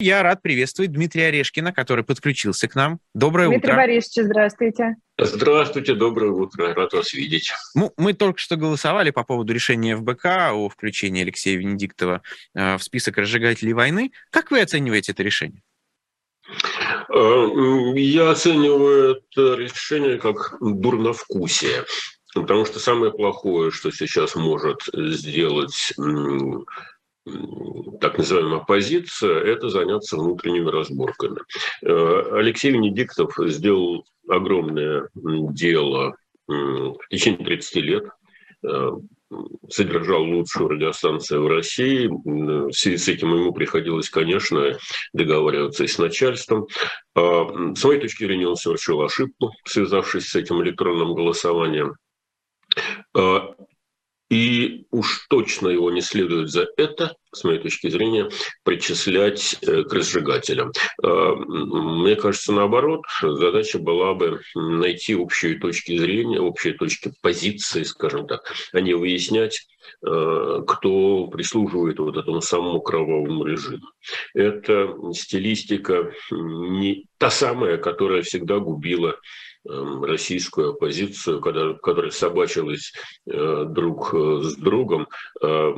Я рад приветствовать Дмитрия Орешкина, который подключился к нам. Доброе Дмитрий утро. Дмитрий Борисович, здравствуйте. Здравствуйте, доброе утро, рад вас видеть. Ну, мы только что голосовали по поводу решения ФБК о включении Алексея Венедиктова э, в список разжигателей войны. Как вы оцениваете это решение? Э, я оцениваю это решение как дурновкусие. Потому что самое плохое, что сейчас может сделать так называемая оппозиция, это заняться внутренними разборками. Э, Алексей Венедиктов сделал огромное дело в течение 30 лет, э, содержал лучшую радиостанцию в России. В связи с этим ему приходилось, конечно, договариваться и с начальством. А, с моей точки зрения, он совершил ошибку, связавшись с этим электронным голосованием. И уж точно его не следует за это, с моей точки зрения, причислять э, к разжигателям. Э, мне кажется, наоборот, задача была бы найти общие точки зрения, общие точки позиции, скажем так, а не выяснять, э, кто прислуживает вот этому самому кровавому режиму. Это стилистика не та самая, которая всегда губила российскую оппозицию, когда, которая собачилась э, друг э, с другом, э,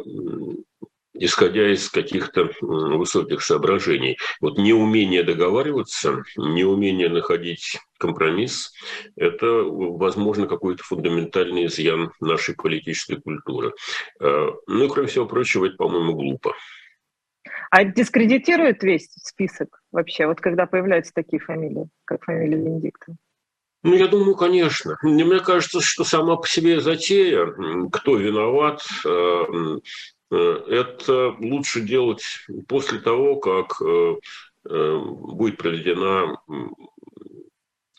исходя из каких-то высоких соображений. Вот неумение договариваться, неумение находить компромисс – это, возможно, какой-то фундаментальный изъян нашей политической культуры. Ну и, кроме всего прочего, это, по-моему, глупо. А дискредитирует весь список вообще, вот когда появляются такие фамилии, как фамилия Венедиктова? Ну, я думаю, конечно. Мне кажется, что сама по себе затея, кто виноват, э, э, это лучше делать после того, как э, будет проведена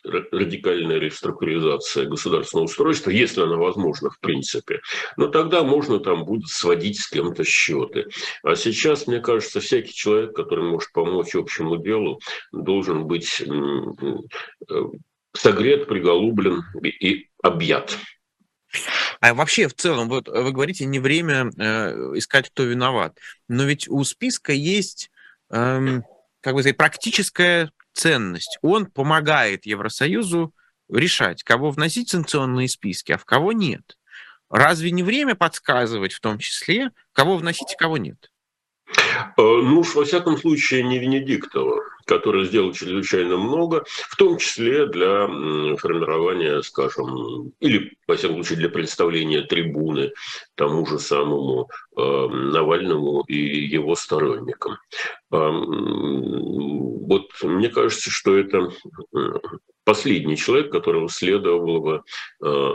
радикальная реструктуризация государственного устройства, если она возможна в принципе, но тогда можно там будет сводить с кем-то счеты. А сейчас, мне кажется, всякий человек, который может помочь общему делу, должен быть согрет, приголублен и объят. А вообще, в целом, вот вы говорите, не время э, искать, кто виноват. Но ведь у списка есть, э, как бы сказать, практическая ценность. Он помогает Евросоюзу решать, кого вносить в санкционные списки, а в кого нет. Разве не время подсказывать в том числе, кого вносить, а кого нет? Э, ну уж, во всяком случае, не Венедиктова который сделал чрезвычайно много, в том числе для формирования, скажем, или, во всяком случае, для представления трибуны тому же самому э, Навальному и его сторонникам. Э, вот мне кажется, что это последний человек, которого следовало бы э,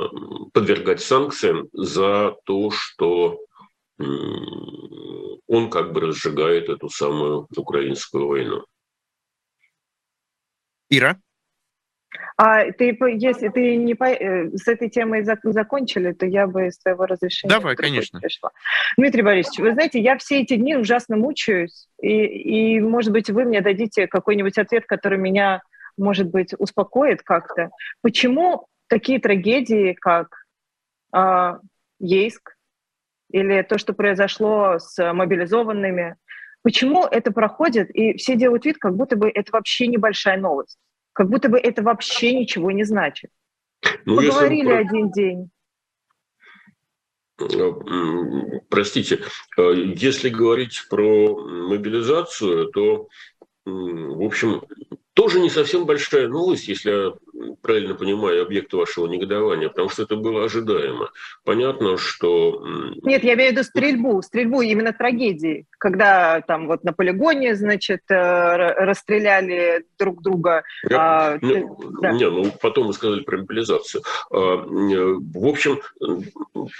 подвергать санкциям за то, что он как бы разжигает эту самую украинскую войну. Ира? А ты, если ты не по, э, с этой темой закончили, то я бы с твоего разрешения... Давай, конечно. Пришла. Дмитрий Борисович, вы знаете, я все эти дни ужасно мучаюсь, и, и может быть, вы мне дадите какой-нибудь ответ, который меня, может быть, успокоит как-то. Почему такие трагедии, как э, Ейск, или то, что произошло с мобилизованными, Почему это проходит, и все делают вид, как будто бы это вообще небольшая новость, как будто бы это вообще ничего не значит. Ну, Поговорили если... один день. Э, простите, э, если говорить про мобилизацию, то, в общем, тоже не совсем большая новость, если правильно понимаю объект вашего негодования, потому что это было ожидаемо. Понятно, что... Нет, я имею в виду стрельбу, стрельбу именно трагедии, когда там вот на полигоне, значит, э, расстреляли друг друга. Я, а, не, да. не, ну потом вы сказали про мобилизацию. А, в общем,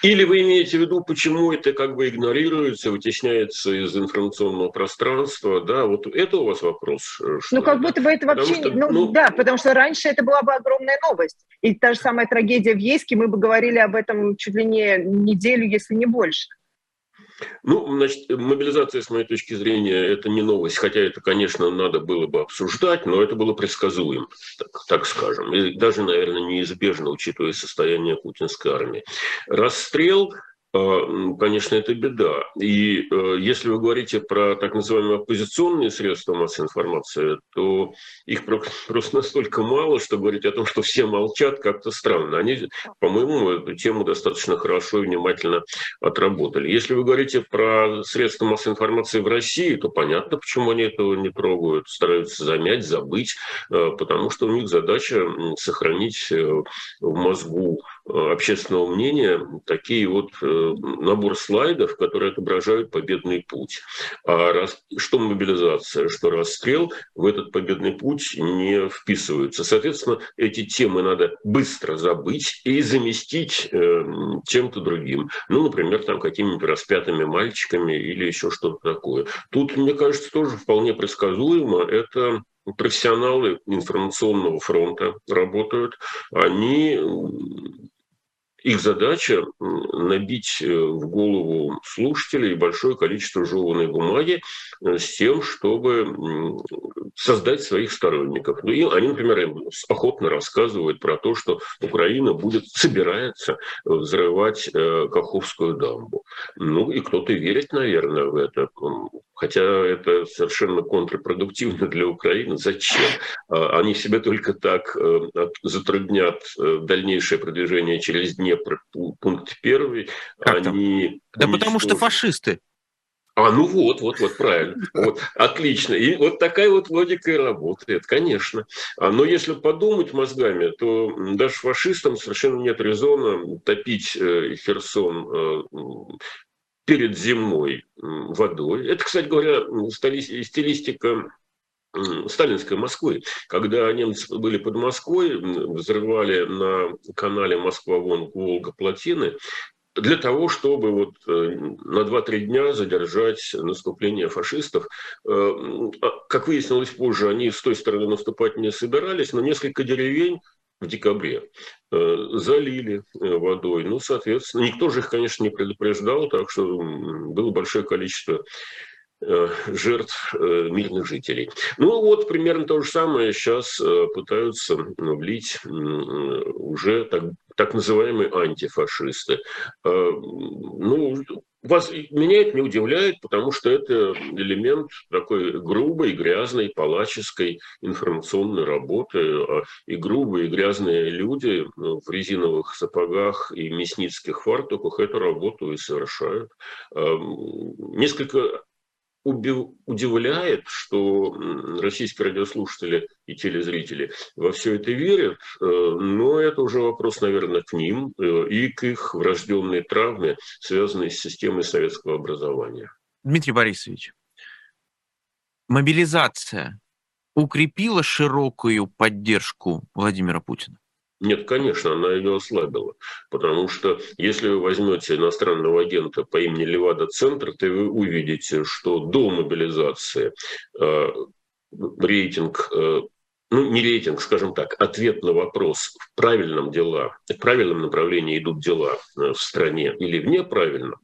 или вы имеете в виду, почему это как бы игнорируется, вытесняется из информационного пространства, да, вот это у вас вопрос? Э, ну, как будто бы это вообще... Что, ну, ну, да, потому что раньше это была бы огромная новость. И та же самая трагедия в Ейске, мы бы говорили об этом чуть ли не неделю, если не больше. Ну, значит, мобилизация, с моей точки зрения, это не новость, хотя это, конечно, надо было бы обсуждать, но это было предсказуемо, так, так скажем, и даже, наверное, неизбежно, учитывая состояние путинской армии. Расстрел конечно, это беда. И э, если вы говорите про так называемые оппозиционные средства массовой информации, то их просто настолько мало, что говорить о том, что все молчат, как-то странно. Они, по-моему, эту тему достаточно хорошо и внимательно отработали. Если вы говорите про средства массовой информации в России, то понятно, почему они этого не трогают, стараются замять, забыть, э, потому что у них задача сохранить э, в мозгу общественного мнения такие вот набор слайдов, которые отображают победный путь. А раз, что мобилизация, что расстрел в этот победный путь не вписываются. Соответственно, эти темы надо быстро забыть и заместить э, чем-то другим. Ну, например, там какими-нибудь распятыми мальчиками или еще что-то такое. Тут, мне кажется, тоже вполне предсказуемо. Это профессионалы информационного фронта работают. Они их задача набить э, в голову слушателей большое количество жеванной бумаги э, с тем, чтобы создать своих сторонников. Ну, и они, например, охотно рассказывают про то, что Украина будет, собирается взрывать э, Каховскую дамбу. Ну, и кто-то верит, наверное, в это. Хотя это совершенно контрпродуктивно для Украины. Зачем? А, они себе только так затруднят дальнейшее продвижение через Днепр пункт первый, как они... Да потому что фашисты. А, ну вот, вот, вот, правильно. Вот, отлично. И вот такая вот логика и работает, конечно. А, но если подумать мозгами, то даже фашистам совершенно нет резона топить э, Херсон э, перед земной водой. Это, кстати говоря, стилистика сталинской Москвы. Когда немцы были под Москвой, взрывали на канале Москва-Волга плотины, для того, чтобы вот э, на 2-3 дня задержать наступление фашистов. Э, а, как выяснилось позже, они с той стороны наступать не собирались, но несколько деревень в декабре э, залили водой. Ну, соответственно, никто же их, конечно, не предупреждал, так что было большое количество Э, жертв э, мирных жителей. Ну вот примерно то же самое сейчас э, пытаются влить уже так, так называемые антифашисты. Ну, вас, меня это не удивляет, потому что это элемент такой грубой, грязной, палаческой информационной работы. А и грубые, и грязные люди в резиновых сапогах и мясницких фартуках эту работу и совершают. Несколько удивляет, что российские радиослушатели и телезрители во все это верят, э, но это уже вопрос, наверное, к ним э, и к их врожденной травме, связанной с системой советского образования. Дмитрий Борисович, мобилизация укрепила широкую поддержку Владимира Путина? Нет, конечно, она ее ослабила. Потому что если вы возьмете иностранного агента по имени Левада Центр, то вы увидите, что до мобилизации э, рейтинг э, ну, не рейтинг, скажем так, ответ на вопрос, в правильном дела, в правильном направлении идут дела э, в стране или в неправильном,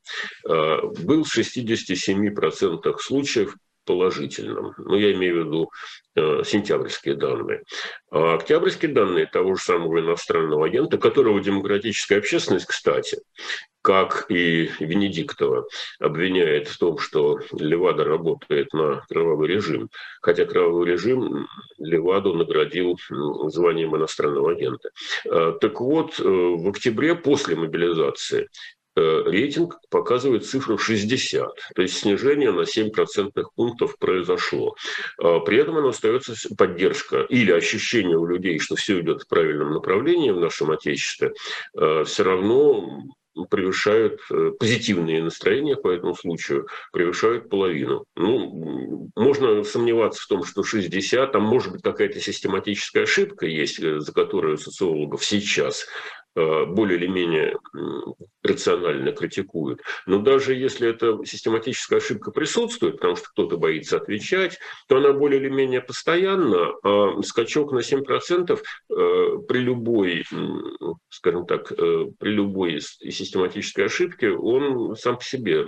э, был в 67% случаев положительным. Ну, я имею в виду сентябрьские данные. А октябрьские данные того же самого иностранного агента, которого демократическая общественность, кстати, как и Венедиктова, обвиняет в том, что Левада работает на кровавый режим, хотя кровавый режим Леваду наградил званием иностранного агента. А, так вот, э, в октябре после мобилизации Э, рейтинг показывает цифру 60, то есть снижение на 7 процентных пунктов произошло. А при этом оно остается поддержка или ощущение у людей, что все идет в правильном направлении в нашем Отечестве, э, все равно превышают э, позитивные настроения по этому случаю, превышают половину. Ну, можно сомневаться в том, что 60, там может быть какая-то систематическая ошибка есть, за которую социологов сейчас Э, более или менее рационально критикуют. Но даже если эта систематическая ошибка присутствует, потому что кто-то боится отвечать, то она более или менее постоянна, а скачок на 7% э, при любой, скажем так, э, при любой систематической ошибке, он сам по себе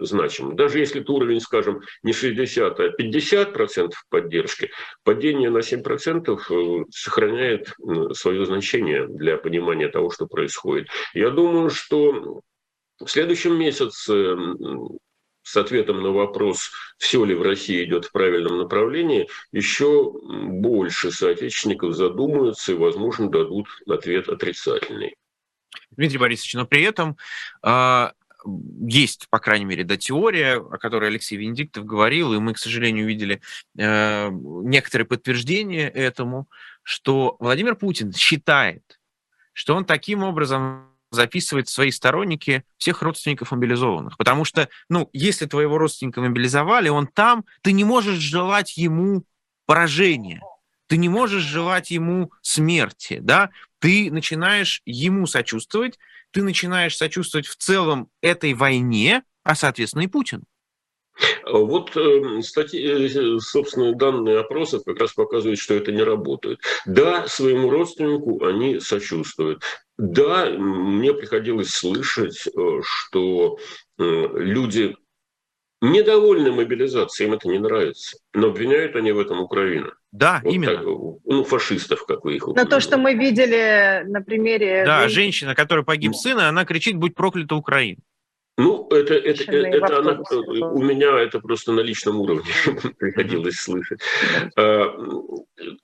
значим. Даже если это уровень, скажем, не 60, а 50% поддержки, падение на 7% сохраняет свое значение для понимания того, что происходит. Я думаю, что В следующем месяце с ответом на вопрос, все ли в России идет в правильном направлении, еще больше соотечественников задумаются и, возможно, дадут ответ отрицательный. Дмитрий Борисович, но при этом э, есть, по крайней мере, да, теория, о которой Алексей Венедиктов говорил, и мы, к сожалению, видели э, некоторые подтверждения этому, что Владимир Путин считает, что он таким образом записывает свои сторонники всех родственников мобилизованных. Потому что, ну, если твоего родственника мобилизовали, он там, ты не можешь желать ему поражения, ты не можешь желать ему смерти, да, ты начинаешь ему сочувствовать, ты начинаешь сочувствовать в целом этой войне, а, соответственно, и Путину. Вот, эм, статьи, э, собственно, данные опросов как раз показывают, что это не работает. Да, своему родственнику они сочувствуют. Да, мне приходилось слышать, э, что э, люди недовольны мобилизацией, им это не нравится. Но обвиняют они в этом Украину. Да, вот именно. Так, ну, фашистов, как вы их Но то, что мы видели на примере... Да, женщина, которая погиб сын, она кричит «Будь проклята Украина». Ну, это, это, это, это она, у меня это просто на личном уровне приходилось слышать. А,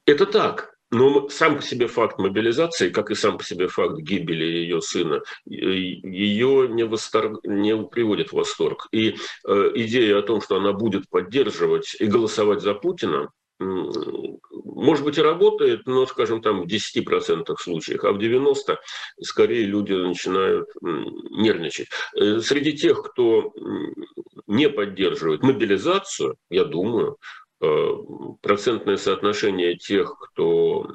это так. Но сам по себе факт мобилизации, как и сам по себе факт гибели ее сына, ее не, восторг, не приводит в восторг. И э, идея о том, что она будет поддерживать и голосовать за Путина, может быть, и работает, но, скажем, там в 10% случаях, а в 90% скорее люди начинают нервничать. Э, среди тех, кто не поддерживает мобилизацию, я думаю, э, процентное соотношение тех, кто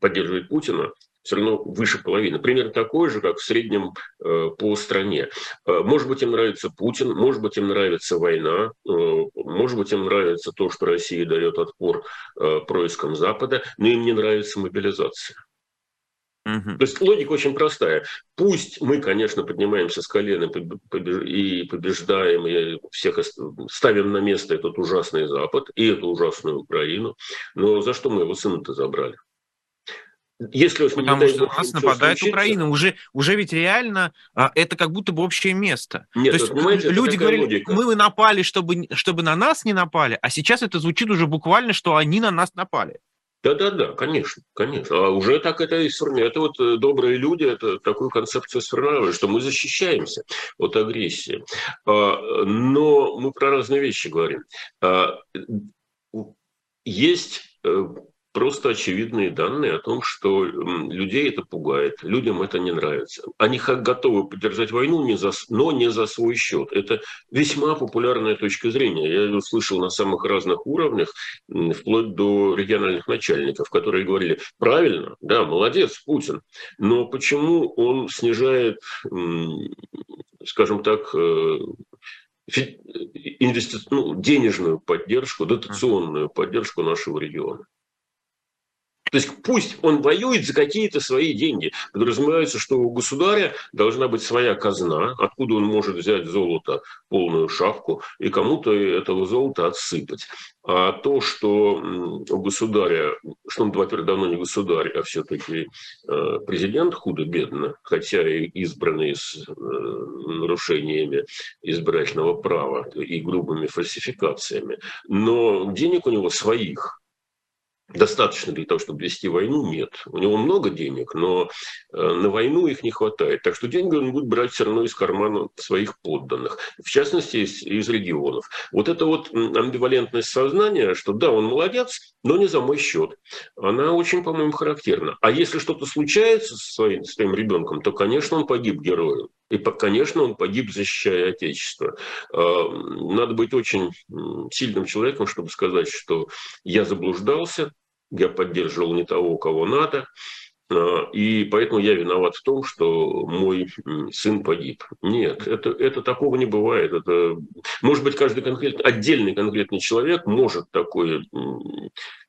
поддерживает Путина, все равно выше половины. Примерно такой же, как в среднем э, по стране. Э, может быть, им нравится Путин, может быть, им нравится война, э, может быть, им нравится то, что Россия дает отпор проискам Запада, но им не нравится мобилизация. Угу. То есть логика очень простая. Пусть мы, конечно, поднимаемся с колен и побеждаем, и всех ставим на место этот ужасный Запад и эту ужасную Украину, но за что мы его сына-то забрали? Если уж Потому что на нас нападает случится... Украина. Уже, уже ведь реально а, это как будто бы общее место. Нет, То есть понимаете, люди говорили, логика. мы напали, чтобы, чтобы на нас не напали, а сейчас это звучит уже буквально, что они на нас напали. Да-да-да, конечно, конечно. А уже так это и сформировано. Это вот э, добрые люди, это такую концепцию сформировали, что мы защищаемся от агрессии. А, но мы про разные вещи говорим. А, есть э, просто очевидные данные о том, что людей это пугает, людям это не нравится. Они готовы поддержать войну, не за, но не за свой счет. Это весьма популярная точка зрения. Я ее слышал на самых разных уровнях, вплоть до региональных начальников, которые говорили, правильно, да, молодец, Путин, но почему он снижает, скажем так, э, инвести... ну, денежную поддержку, дотационную поддержку нашего региона. То есть пусть он воюет за какие-то свои деньги. Подразумевается, что у государя должна быть своя казна, откуда он может взять золото полную шапку и кому-то этого золота отсыпать. А то, что у государя, что он, во-первых, давно не государь, а все-таки э, президент худо-бедно, хотя и избранный с э, нарушениями избирательного права и грубыми фальсификациями, но денег у него своих, достаточно для того, чтобы вести войну, нет. У него много денег, но э, на войну их не хватает. Так что деньги он будет брать все равно из кармана своих подданных, в частности, из, из регионов. Вот эта вот амбивалентность сознания, что да, он молодец, но не за мой счет, она очень, по-моему, характерна. А если что-то случается со своим, своим ребенком, то, конечно, он погиб героем. И, конечно, он погиб, защищая Отечество. Э, надо быть очень сильным человеком, чтобы сказать, что я заблуждался, я поддерживал не того, кого надо, а, и поэтому я виноват в том, что мой сын погиб. Нет, это, это такого не бывает. Это, может быть, каждый конкретный, отдельный конкретный человек может такой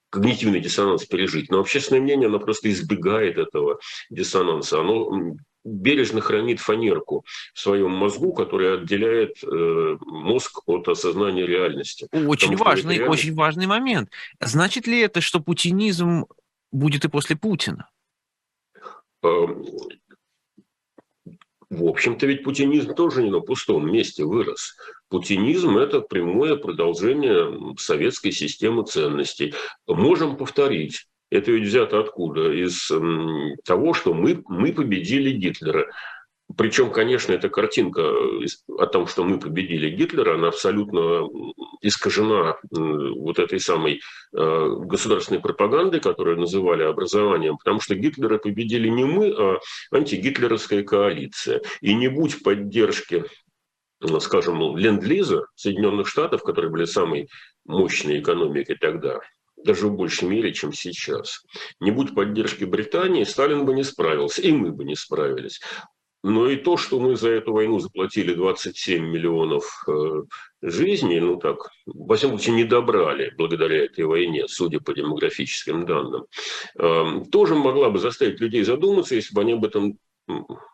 когнитивный диссонанс пережить, но общественное мнение, оно просто избегает этого диссонанса. Оно бережно хранит фанерку в своем мозгу, которая отделяет э, мозг от осознания реальности. Очень важный, реальность... очень важный момент. Значит ли это, что путинизм будет и после Путина? Эм, В общем-то, ведь путинизм тоже не на пустом месте вырос. Путинизм – это прямое продолжение советской системы ценностей. Можем повторить. Это ведь взято откуда? Из того, что мы, мы победили Гитлера. Причем, конечно, эта картинка о том, что мы победили Гитлера, она абсолютно искажена вот этой самой э, государственной пропагандой, которую называли образованием, потому что Гитлера победили не мы, а антигитлеровская коалиция. И не будь поддержки скажем, ленд-лиза Соединенных Штатов, которые были самой мощной экономикой тогда, даже в большей мере, чем сейчас. Не будь поддержки Британии, Сталин бы не справился, и мы бы не справились. Но и то, что мы за эту войну заплатили 27 миллионов э, жизней, ну так, во всяком случае, не добрали благодаря этой войне, судя по демографическим данным, э, тоже могла бы заставить людей задуматься, если бы они об этом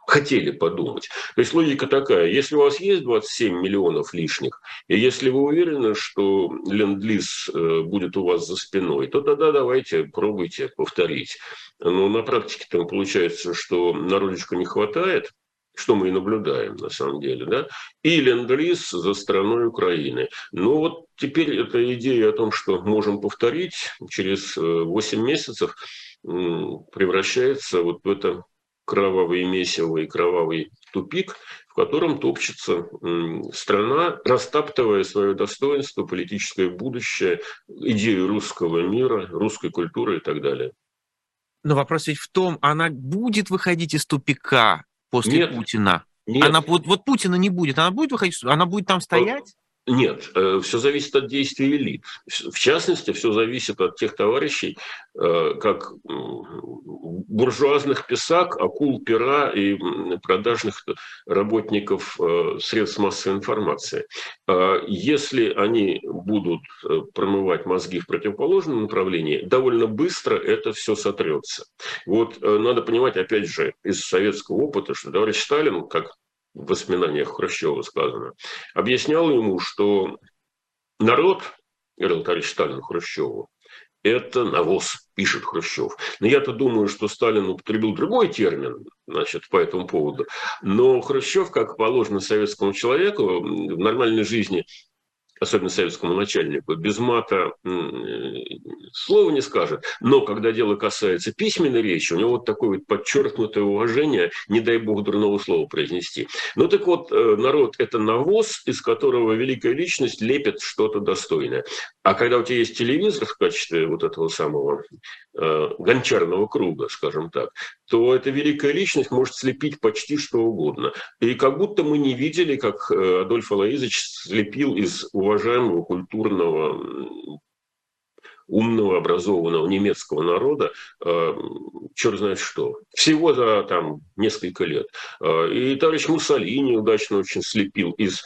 хотели подумать. То есть логика такая, если у вас есть 27 миллионов лишних, и если вы уверены, что ленд-лиз э, будет у вас за спиной, то тогда давайте пробуйте повторить. Но на практике там получается, что народочку не хватает, что мы и наблюдаем на самом деле, да, и ленд-лиз за страной Украины. Но вот теперь эта идея о том, что можем повторить, через 8 э, месяцев превращается вот в это кровавое месиво и кровавый тупик, в котором топчется страна, растаптывая свое достоинство, политическое будущее, идею русского мира, русской культуры и так далее. Но вопрос ведь в том, она будет выходить из тупика после Нет. Путина? Нет. Она вот, вот Путина не будет, она будет выходить, она будет там стоять? Нет, э, все зависит от действий элит. В частности, все зависит от тех товарищей, э, как буржуазных писак, акул пера и продажных работников э, средств массовой информации. Если они будут промывать мозги в противоположном направлении, довольно быстро это все сотрется. Вот надо понимать, опять же, из советского опыта, что товарищ Сталин, как в воспоминаниях Хрущева сказано, объяснял ему, что народ, говорил товарищ Сталин Хрущеву, это навоз, пишет Хрущев. Но я-то думаю, что Сталин употребил другой термин значит, по этому поводу. Но Хрущев, как положено советскому человеку, в нормальной жизни особенно советскому начальнику, без мата слова не скажет. Но когда дело касается письменной речи, у него вот такое вот подчеркнутое уважение, не дай бог дурного слова произнести. Ну так вот, э, народ – это навоз, из которого великая личность лепит что-то достойное. А когда у тебя есть телевизор в качестве вот этого самого э, гончарного круга, скажем так, то эта великая личность может слепить почти что угодно. И как будто мы не видели, как э, Адольф Алаизович слепил из уважаемого, культурного, умного, образованного немецкого народа, э, черт знает что. Всего за там несколько лет. Э, и товарищ Муссолини удачно очень слепил из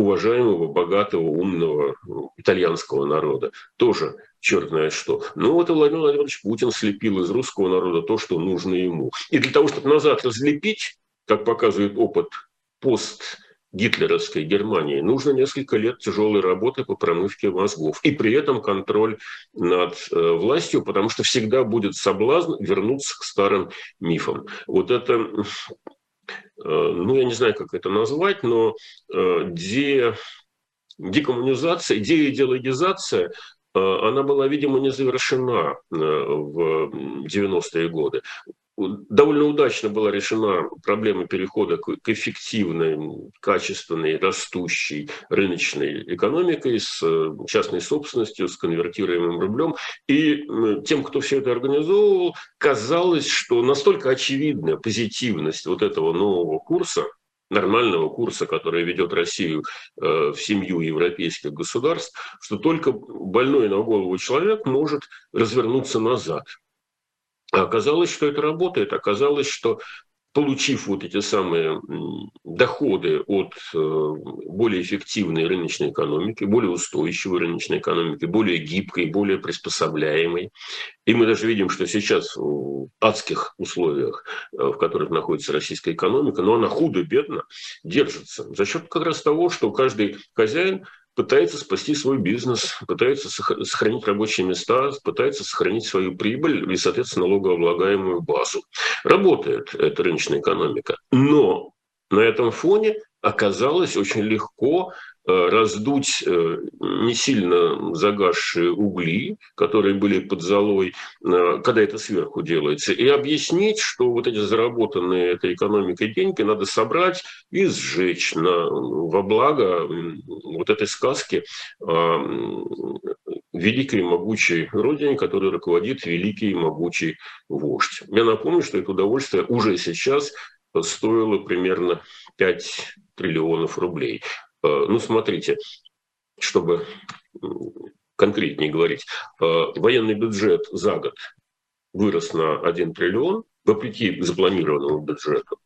уважаемого, богатого, умного итальянского народа. Тоже черт знает что. Ну вот и Владимир Владимирович Путин слепил из русского народа то, что нужно ему. И для того, чтобы назад разлепить, как показывает опыт пост гитлеровской Германии, нужно несколько лет тяжелой работы по промывке мозгов. И при этом контроль над э, властью, потому что всегда будет соблазн вернуться к старым мифам. Вот это, ну я не знаю, как это назвать, но э, де, декоммунизация, деидеологизация она была, видимо, не завершена в 90-е годы довольно удачно была решена проблема перехода к эффективной, качественной, растущей рыночной экономикой с э, частной собственностью, с конвертируемым рублем. И тем, кто все это организовывал, казалось, что настолько очевидна позитивность вот этого нового курса, нормального курса, который ведет Россию э, в семью европейских государств, что только больной на голову человек может развернуться назад. А оказалось, что это работает. Оказалось, что получив вот эти самые доходы от э, более эффективной рыночной экономики, более устойчивой рыночной экономики, более гибкой, более приспособляемой. И мы даже видим, что сейчас в адских условиях, э, в которых находится российская экономика, но она худо-бедно держится за счет как раз того, что каждый хозяин пытается спасти свой бизнес, пытается сохранить рабочие места, пытается сохранить свою прибыль и, соответственно, налогооблагаемую базу. Работает эта рыночная экономика. Но На этом фоне оказалось очень легко раздуть э, не сильно загасшие угли, которые были под золой, э, когда это сверху делается, и объяснить, что вот эти заработанные этой экономикой деньги надо собрать и сжечь на, во благо вот этой сказки великой и могучей родине, которой руководит великий и могучий вождь. Я напомню, что это удовольствие уже сейчас стоило примерно 5 триллионов рублей. Э, ну, смотрите, чтобы конкретнее говорить, э, военный бюджет за год вырос на 1 триллион, вопреки запланированному бюджету.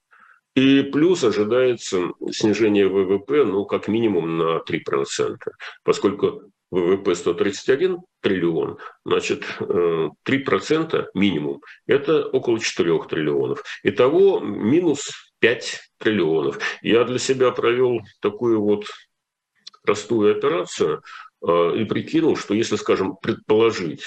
И плюс ожидается снижение ВВП, ну, как минимум на 3%, поскольку ВВП 131 триллион, значит, 3% э, минимум – это около 4 триллионов. Итого минус 5 триллионов. Я для себя провел такую вот простую операцию э, и прикинул, что если, скажем, предположить,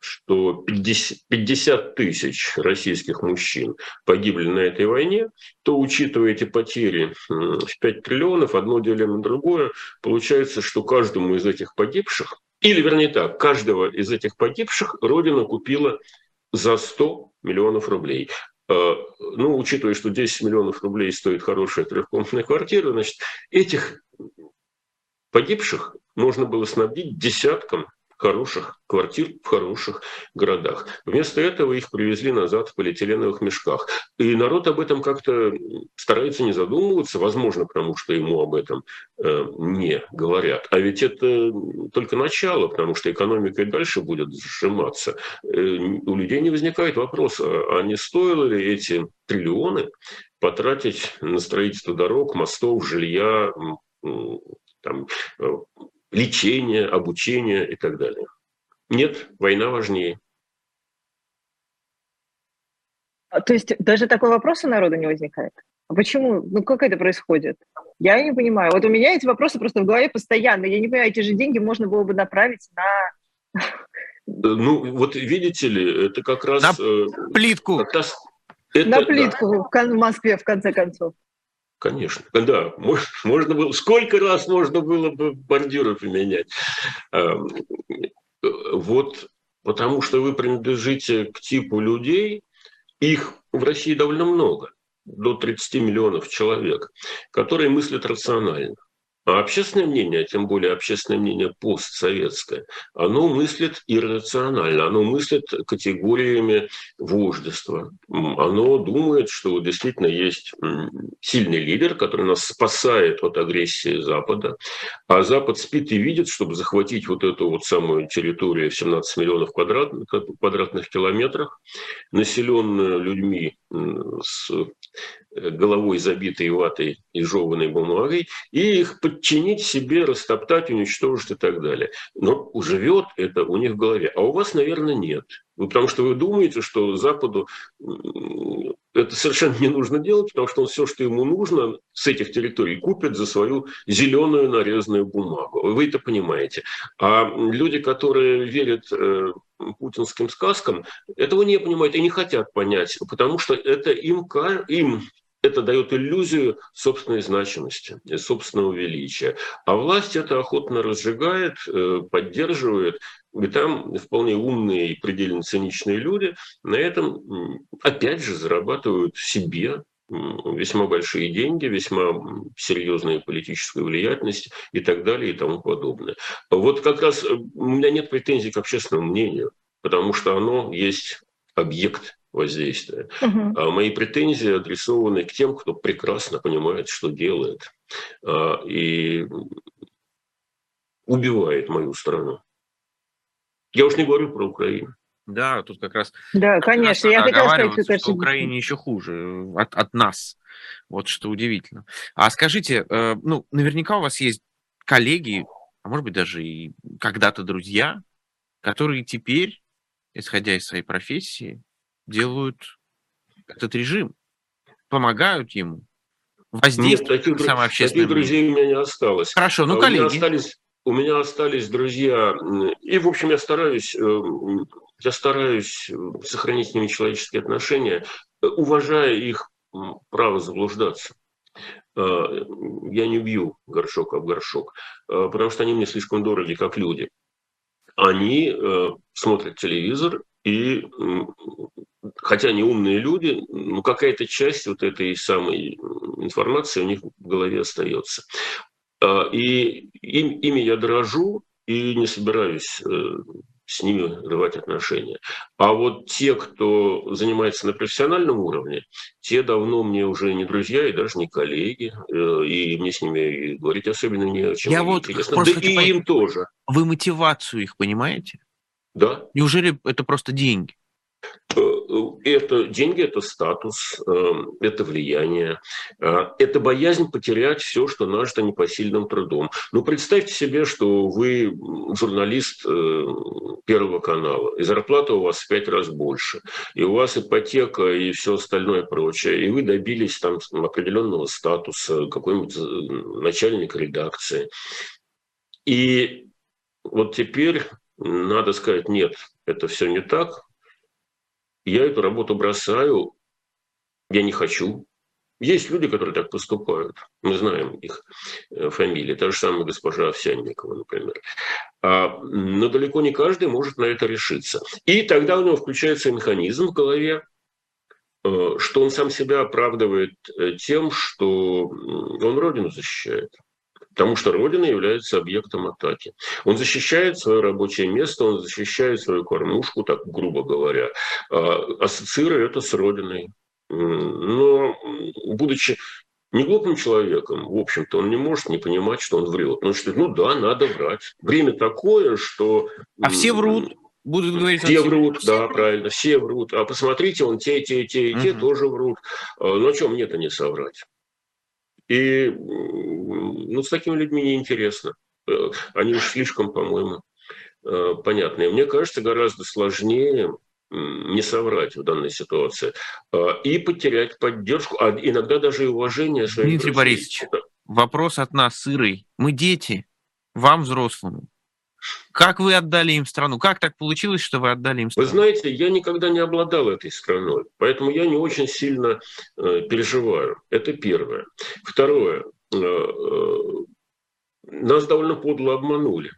что 50, 50 тысяч российских мужчин погибли на этой войне, то, учитывая эти потери в 5 триллионов, одно делим на другое, получается, что каждому из этих погибших, или вернее так, каждого из этих погибших Родина купила за 100 миллионов рублей. Э, ну, учитывая, что 10 миллионов рублей стоит хорошая трехкомнатная квартира, значит, этих погибших можно было снабдить десятком хороших квартир в хороших городах. Вместо этого их привезли назад в полиэтиленовых мешках. И народ об этом как-то старается не задумываться, возможно, потому что ему об этом э, не говорят. А ведь это только начало, потому что экономика и дальше будет сжиматься. Э, у людей не возникает вопроса, а не стоило ли эти триллионы потратить на строительство дорог, мостов, жилья, там, э, лечение, обучение и так далее. Нет, война важнее. А, то есть даже такой вопрос у народа не возникает? А почему? Ну как это происходит? Я не понимаю. Вот у меня эти вопросы просто в голове постоянно. Я не понимаю, эти же деньги можно было бы направить на... Ну, вот видите ли, это как раз... На э, плитку. Это, на плитку да. в Москве, в конце концов. Конечно, да, можно было, сколько раз можно было бы бордюры поменять. Эм, вот потому что вы принадлежите к типу людей, их в России довольно много, до 30 миллионов человек, которые мыслят рационально. А общественное мнение, а тем более общественное мнение постсоветское, оно мыслит иррационально, оно мыслит категориями вождества. Оно думает, что действительно есть сильный лидер, который нас спасает от агрессии Запада, а Запад спит и видит, чтобы захватить вот эту вот самую территорию в 17 миллионов квадратных, квадратных километрах, населенную людьми с головой забитой ватой и жеванной бумагой, и их подчинить себе, растоптать, уничтожить и так далее. Но живет это у них в голове. А у вас, наверное, нет. Ну, потому что вы думаете, что Западу это совершенно не нужно делать, потому что он все, что ему нужно, с этих территорий купит за свою зеленую нарезанную бумагу. Вы это понимаете. А люди, которые верят э, путинским сказкам, этого не понимают и не хотят понять, потому что это им, им это дает иллюзию собственной значимости, собственного величия. А власть это охотно разжигает, э, поддерживает. И там вполне умные и предельно циничные люди на этом, опять же, зарабатывают себе весьма большие деньги, весьма серьезная политическая влиятельность и так далее и тому подобное. Вот как раз э, у меня нет претензий к общественному мнению, потому что оно есть объект воздействия. Угу. А мои претензии адресованы к тем, кто прекрасно понимает, что делает, а, и убивает мою страну. Я уж не говорю про Украину. Да, тут как раз... Да, конечно, я хотела сказать, что, конечно... Украине еще хуже от, от нас. Вот что удивительно. А скажите, э, ну, наверняка у вас есть коллеги, а может быть даже и когда-то друзья, которые теперь, исходя из своей профессии, делают этот режим, помогают ему, воздействуют Нет, таких, на таких друзей у меня не осталось. Хорошо, ну, а коллеги. У меня, остались, у меня остались друзья, и, в общем, я стараюсь, э, я стараюсь сохранить с ними человеческие отношения, уважая их право заблуждаться. Я не бью горшок об горшок, потому что они мне слишком дороги, как люди. Они смотрят телевизор и хотя они умные люди, но какая-то часть вот этой самой информации у них в голове остается. А, и им, ими я дорожу и не собираюсь э, с ними рвать отношения. А вот те, кто занимается на профессиональном уровне, те давно мне уже не друзья и даже не коллеги, э, и мне с ними говорить особенно не о чем. Я вот интересно. Да и им тоже. Вы мотивацию их понимаете? Да. Неужели это просто деньги? Э, это деньги, это статус, эм, это влияние, э, это боязнь потерять все, что нажито непосильным трудом. Ну, представьте себе, что вы журналист э, Первого канала, и зарплата у вас в пять раз больше, и у вас ипотека и все остальное прочее, и вы добились там определенного статуса, какой-нибудь начальник редакции. И вот теперь надо сказать, нет, это все не так, я эту работу бросаю, я не хочу. Есть люди, которые так поступают. Мы знаем их э, фамилии. Та же самая госпожа Овсянникова, например. А, но далеко не каждый может на это решиться. И тогда у него включается механизм в голове, э, что он сам себя оправдывает э, тем, что он Родину защищает потому что Родина является объектом атаки. Он защищает свое рабочее место, он защищает свою кормушку, так грубо говоря, а, ассоциируя это с Родиной. Но, будучи не глупым человеком, в общем-то, он не может не понимать, что он врет. Он считает, ну да, надо врать. Время такое, что... А все врут будут говорить... Все врут, все да, врут. правильно, все врут. А посмотрите, он те, те, те, и те угу. тоже врут. Ну, о чем мне-то не соврать? И ну, с такими людьми неинтересно. Э, они уж слишком, по-моему, э, понятные. Мне кажется, гораздо сложнее не соврать в данной ситуации э, и потерять поддержку, а иногда даже и уважение своих Дмитрий Борисович, вопрос от нас, сырый. Мы дети, вам взрослым. Как вы отдали им страну? Как так получилось, что вы отдали им страну? Вы знаете, я никогда не обладал этой страной, поэтому я не очень сильно э, переживаю. Это первое. Второе. Э, э, нас довольно подло обманули.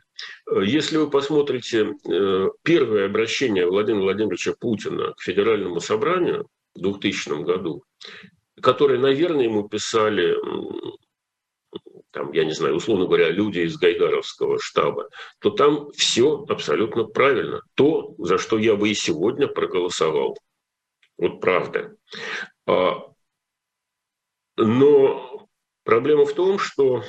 Если вы посмотрите э, первое обращение Владимира Владимировича Путина к Федеральному собранию в 2000 году, которое, наверное, ему писали там, я не знаю, условно говоря, люди из Гайдаровского штаба, то там все абсолютно правильно. То, за что я бы и сегодня проголосовал. Вот правда. А, но проблема в том, что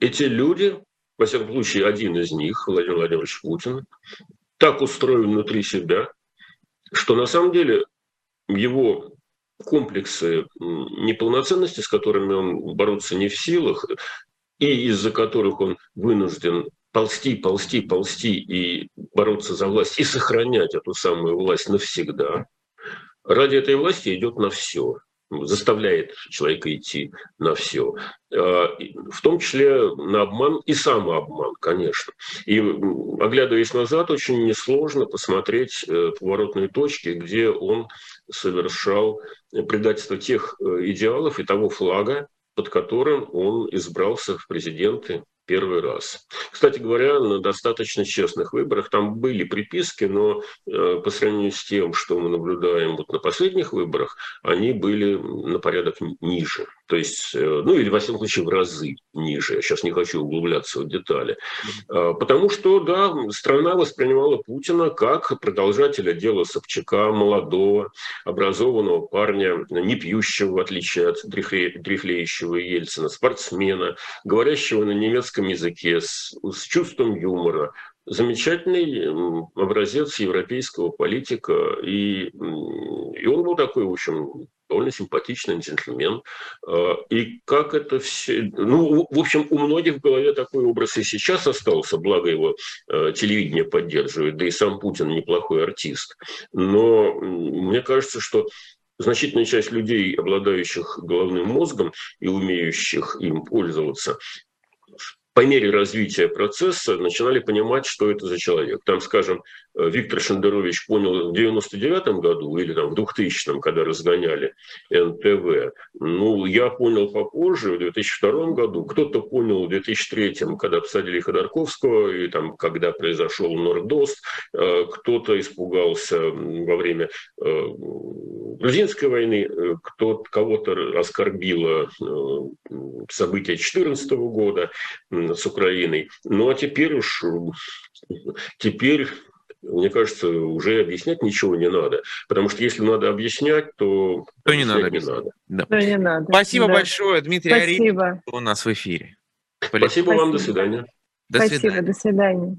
эти люди, во всяком случае, один из них, Владимир Владимирович Путин, так устроен внутри себя, что на самом деле его комплексы неполноценности, с которыми он бороться не в силах, и из-за которых он вынужден ползти, ползти, ползти и бороться за власть, и сохранять эту самую власть навсегда, ради этой власти идет на все заставляет человека идти на все. А, в том числе на обман и самообман, конечно. И оглядываясь назад, очень несложно посмотреть э, поворотные точки, где он совершал предательство тех э, идеалов и того флага, под которым он избрался в президенты первый раз. Кстати говоря, на достаточно честных выборах там были приписки, но э, по сравнению с тем, что мы наблюдаем вот на последних выборах, они были на порядок ниже. То есть, э, ну или, во всяком случае, в разы ниже. Я сейчас не хочу углубляться в детали. Э, потому что, да, страна воспринимала Путина как продолжателя дела Собчака, молодого, образованного парня, не пьющего, в отличие от дряхле, дряхлеющего Ельцина, спортсмена, говорящего на немецком языке, с, с чувством юмора. Замечательный образец европейского политика. И, и он был такой, в общем, довольно симпатичный джентльмен. А, и как это все... Ну, в общем, у многих в голове такой образ и сейчас остался, благо его а, телевидение поддерживает, да и сам Путин неплохой артист. Но мне кажется, что значительная часть людей, обладающих головным мозгом и умеющих им пользоваться, по мере развития процесса начинали понимать, что это за человек. Там, скажем, э, Виктор Шендерович понял в 99 году или там в 2000 когда разгоняли НТВ. Ну, я понял попозже, в 2002 году. Кто-то понял в 2003, когда посадили Ходорковского, и там, когда произошел Нордост. Э, кто-то испугался во время э, грузинской войны, кто кого-то оскорбило события 2014 года с Украиной. Ну а теперь уж, теперь мне кажется, уже объяснять ничего не надо. Потому что если надо объяснять, то, то не надо. Не надо. Да. То не надо. Спасибо да. большое, Дмитрий Спасибо. Арин, у нас в эфире. Спасибо, Спасибо вам, до свидания. До Спасибо, свидания. до свидания.